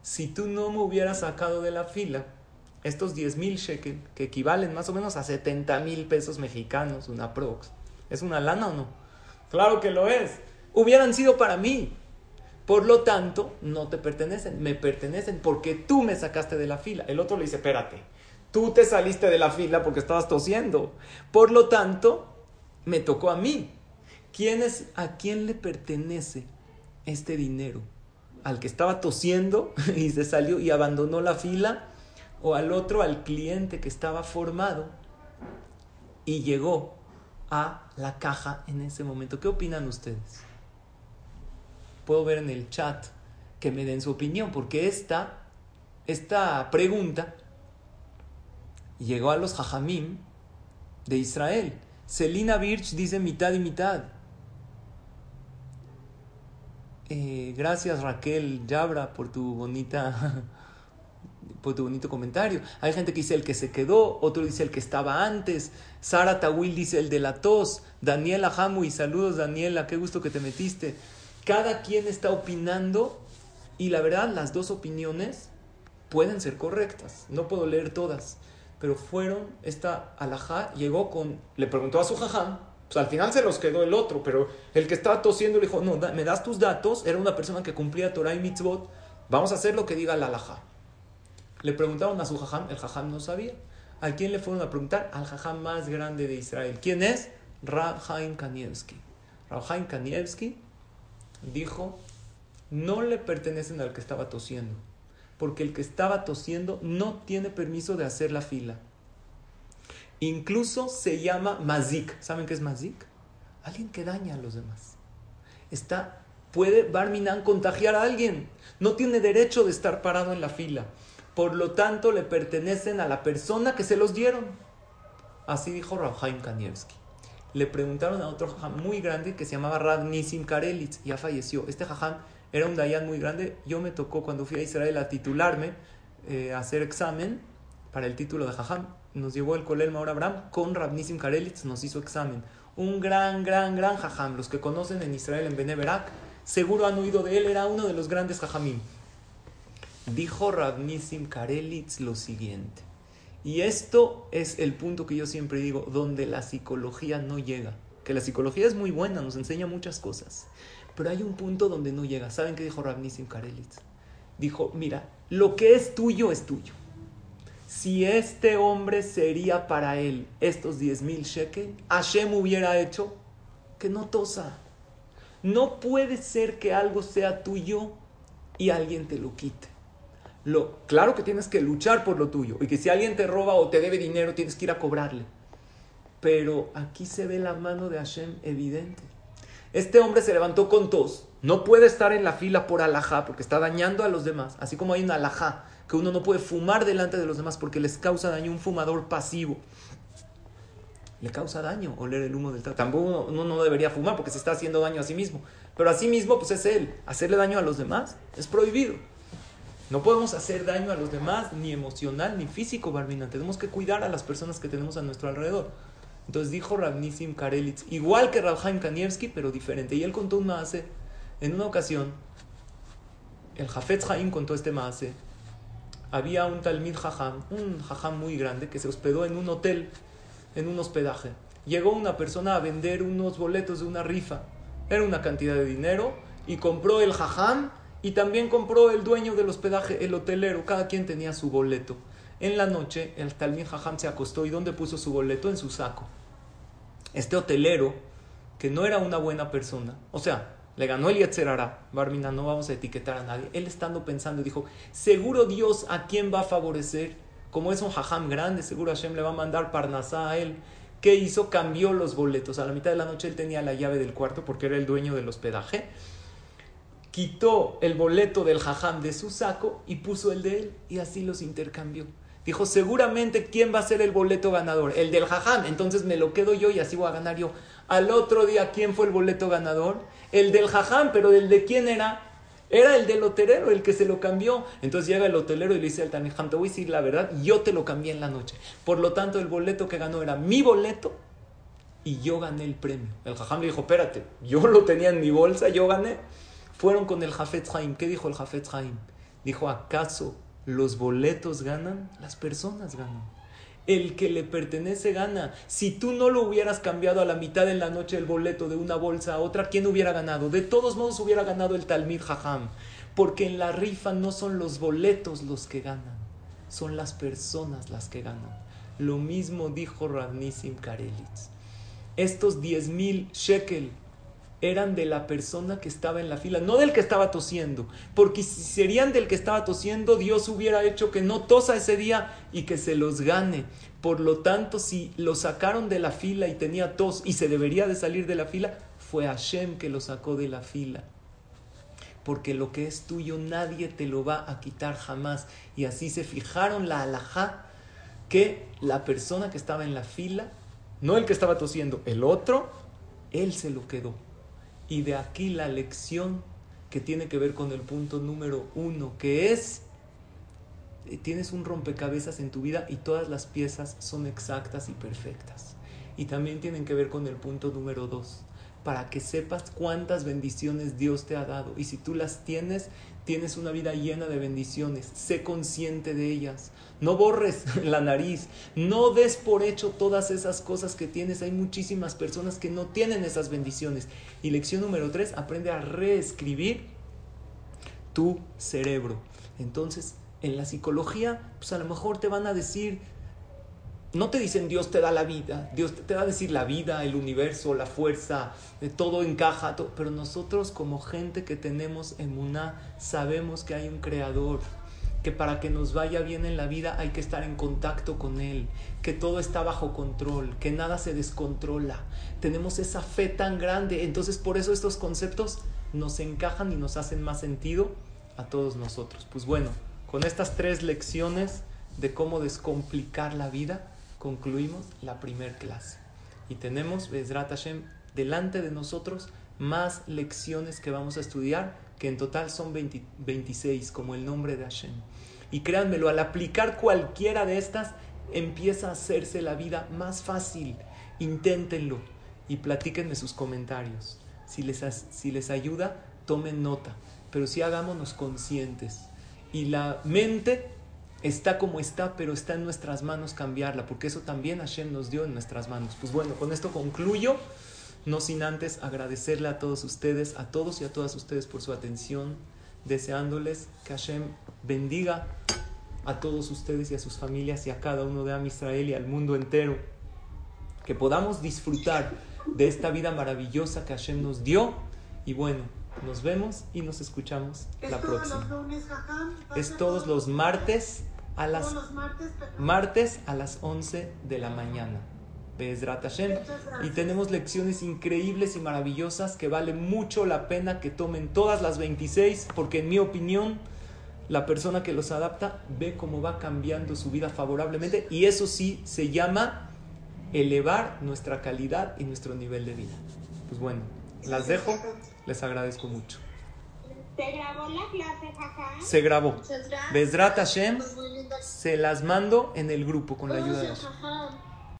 Si tú no me hubieras sacado de la fila, estos 10 mil shekel, que equivalen más o menos a 70 mil pesos mexicanos, una prox, ¿es una lana o no? Claro que lo es. Hubieran sido para mí. Por lo tanto, no te pertenecen, me pertenecen porque tú me sacaste de la fila. El otro le dice, espérate, tú te saliste de la fila porque estabas tosiendo. Por lo tanto, me tocó a mí. ¿Quién es, ¿A quién le pertenece este dinero? ¿Al que estaba tosiendo y se salió y abandonó la fila? ¿O al otro, al cliente que estaba formado y llegó a la caja en ese momento. ¿Qué opinan ustedes? Puedo ver en el chat que me den su opinión, porque esta, esta pregunta llegó a los jajamim de Israel. Selina Birch dice mitad y mitad. Eh, gracias Raquel Yabra por tu bonita tu bonito comentario. Hay gente que dice el que se quedó, otro dice el que estaba antes. Sara Tawil dice el de la tos. Daniela Hamui, saludos Daniela, qué gusto que te metiste. Cada quien está opinando y la verdad las dos opiniones pueden ser correctas. No puedo leer todas, pero fueron, esta alajá llegó con, le preguntó a su jajam, pues al final se los quedó el otro, pero el que estaba tosiendo le dijo, no, me das tus datos, era una persona que cumplía Torah y Mitzvot, vamos a hacer lo que diga la alajá. Le preguntaron a su jajam, el jajam no sabía. ¿A quién le fueron a preguntar? Al jajam más grande de Israel. ¿Quién es? Rab Haim Kanievski. Rab Haim Kanievski dijo, no le pertenecen al que estaba tosiendo, porque el que estaba tosiendo no tiene permiso de hacer la fila. Incluso se llama mazik. ¿Saben qué es mazik? Alguien que daña a los demás. Está, puede Barminan contagiar a alguien. No tiene derecho de estar parado en la fila por lo tanto le pertenecen a la persona que se los dieron. Así dijo Rabhaim Kanievski. Le preguntaron a otro jajam muy grande que se llamaba Rad Nisim Karelitz, ya falleció. Este jajam era un dayan muy grande. Yo me tocó cuando fui a Israel a titularme, eh, a hacer examen para el título de jajam. nos llevó el Kolel Maor Abraham con Rabnisim Karelitz, nos hizo examen. Un gran, gran, gran jajam. Los que conocen en Israel, en Beneberak, seguro han oído de él, era uno de los grandes jajamim. Dijo Rabnisim Karelitz lo siguiente. Y esto es el punto que yo siempre digo, donde la psicología no llega. Que la psicología es muy buena, nos enseña muchas cosas. Pero hay un punto donde no llega. ¿Saben qué dijo Rabnisim Karelitz? Dijo, mira, lo que es tuyo es tuyo. Si este hombre sería para él estos 10 mil shekel, Hashem hubiera hecho que no tosa. No puede ser que algo sea tuyo y alguien te lo quite. Lo, claro que tienes que luchar por lo tuyo y que si alguien te roba o te debe dinero tienes que ir a cobrarle. Pero aquí se ve la mano de Hashem evidente. Este hombre se levantó con tos. No puede estar en la fila por alajá porque está dañando a los demás. Así como hay una alajá que uno no puede fumar delante de los demás porque les causa daño un fumador pasivo. Le causa daño oler el humo del tabaco. Tampoco uno, no debería fumar porque se está haciendo daño a sí mismo. Pero a sí mismo, pues es él. Hacerle daño a los demás es prohibido. No podemos hacer daño a los demás, ni emocional, ni físico, Barbina. Tenemos que cuidar a las personas que tenemos a nuestro alrededor. Entonces dijo Rabnisim Karelitz, igual que Rabhaim Kanievski, pero diferente. Y él contó un maase. En una ocasión, el Jafetz Haim contó este maase. Había un Talmid Jajam, un Jajam muy grande, que se hospedó en un hotel, en un hospedaje. Llegó una persona a vender unos boletos de una rifa. Era una cantidad de dinero y compró el Jajam y también compró el dueño del hospedaje, el hotelero. Cada quien tenía su boleto. En la noche, el Talmid Jajam se acostó y ¿dónde puso su boleto? En su saco. Este hotelero, que no era una buena persona, o sea, le ganó el Yetzerara, Barmina, no vamos a etiquetar a nadie. Él estando pensando, dijo, seguro Dios a quién va a favorecer. Como es un Jajam grande, seguro Hashem le va a mandar Parnasá a él. ¿Qué hizo? Cambió los boletos. A la mitad de la noche él tenía la llave del cuarto porque era el dueño del hospedaje. Quitó el boleto del Jajam de su saco y puso el de él y así los intercambió. Dijo, seguramente quién va a ser el boleto ganador, el del jajam, entonces me lo quedo yo y así voy a ganar yo. Al otro día, ¿quién fue el boleto ganador? El del jajam, pero ¿el de quién era? Era el del hotelero, el que se lo cambió. Entonces llega el hotelero y le dice al Tanijam, te voy a decir la verdad, yo te lo cambié en la noche. Por lo tanto, el boleto que ganó era mi boleto y yo gané el premio. El jajam le dijo, espérate, yo lo tenía en mi bolsa, yo gané. Fueron con el Jafet Haim. ¿Qué dijo el Jafet Haim? Dijo, ¿acaso los boletos ganan, las personas ganan. El que le pertenece gana. Si tú no lo hubieras cambiado a la mitad de la noche el boleto de una bolsa a otra, ¿quién hubiera ganado? De todos modos hubiera ganado el Talmid Jajam. Porque en la rifa no son los boletos los que ganan, son las personas las que ganan. Lo mismo dijo Ravnissim Karelitz. Estos 10 mil shekel eran de la persona que estaba en la fila, no del que estaba tosiendo, porque si serían del que estaba tosiendo, Dios hubiera hecho que no tosa ese día y que se los gane. Por lo tanto, si lo sacaron de la fila y tenía tos y se debería de salir de la fila, fue Hashem que lo sacó de la fila. Porque lo que es tuyo nadie te lo va a quitar jamás. Y así se fijaron la alajá que la persona que estaba en la fila, no el que estaba tosiendo, el otro, él se lo quedó. Y de aquí la lección que tiene que ver con el punto número uno, que es, eh, tienes un rompecabezas en tu vida y todas las piezas son exactas y perfectas. Y también tienen que ver con el punto número dos, para que sepas cuántas bendiciones Dios te ha dado. Y si tú las tienes, tienes una vida llena de bendiciones. Sé consciente de ellas. No borres la nariz. No des por hecho todas esas cosas que tienes. Hay muchísimas personas que no tienen esas bendiciones. Y lección número tres, aprende a reescribir tu cerebro. Entonces, en la psicología, pues a lo mejor te van a decir, no te dicen Dios te da la vida, Dios te, va a decir la vida, el universo, la fuerza, eh, todo encaja, pero nosotros como gente que tenemos emuná sabemos que hay un creador, que para que nos vaya bien en la vida hay que estar en contacto con Él, que todo está bajo control, que nada se descontrola. Tenemos esa fe tan grande, entonces por eso estos conceptos nos encajan y nos hacen más sentido a todos nosotros. Pues bueno, con estas tres lecciones de cómo descomplicar la vida, concluimos la primer clase. Y tenemos, Bezrat Hashem, delante de nosotros más lecciones que vamos a estudiar, que en total son 26, como el nombre de Hashem. Y créanmelo, al aplicar cualquiera de estas, empieza a hacerse la vida más fácil. Inténtenlo y platíquenme sus comentarios. Si les, si les ayuda, tomen nota, pero si hagámonos conscientes. Y la mente está como está, pero está en nuestras manos cambiarla, porque eso también Hashem nos dio en nuestras manos. Pues bueno, con esto concluyo, no sin antes agradecerle a todos ustedes, a todos y a todas ustedes por su atención, deseándoles que Hashem bendiga a todos ustedes y a sus familias y a cada uno de Am Israel y al mundo entero, que podamos disfrutar de esta vida maravillosa que Hashem nos dio y bueno, nos vemos y nos escuchamos la próxima. Es todos los martes a las martes, a las 11 de la mañana. Y tenemos lecciones increíbles y maravillosas que vale mucho la pena que tomen todas las 26 porque en mi opinión la persona que los adapta ve cómo va cambiando su vida favorablemente y eso sí se llama elevar nuestra calidad y nuestro nivel de vida. Pues bueno, las dejo, les agradezco mucho. ¿Se grabó la clase, jaja? Se grabó. Besrat Hashem, se las mando en el grupo con la ayuda de Hashem.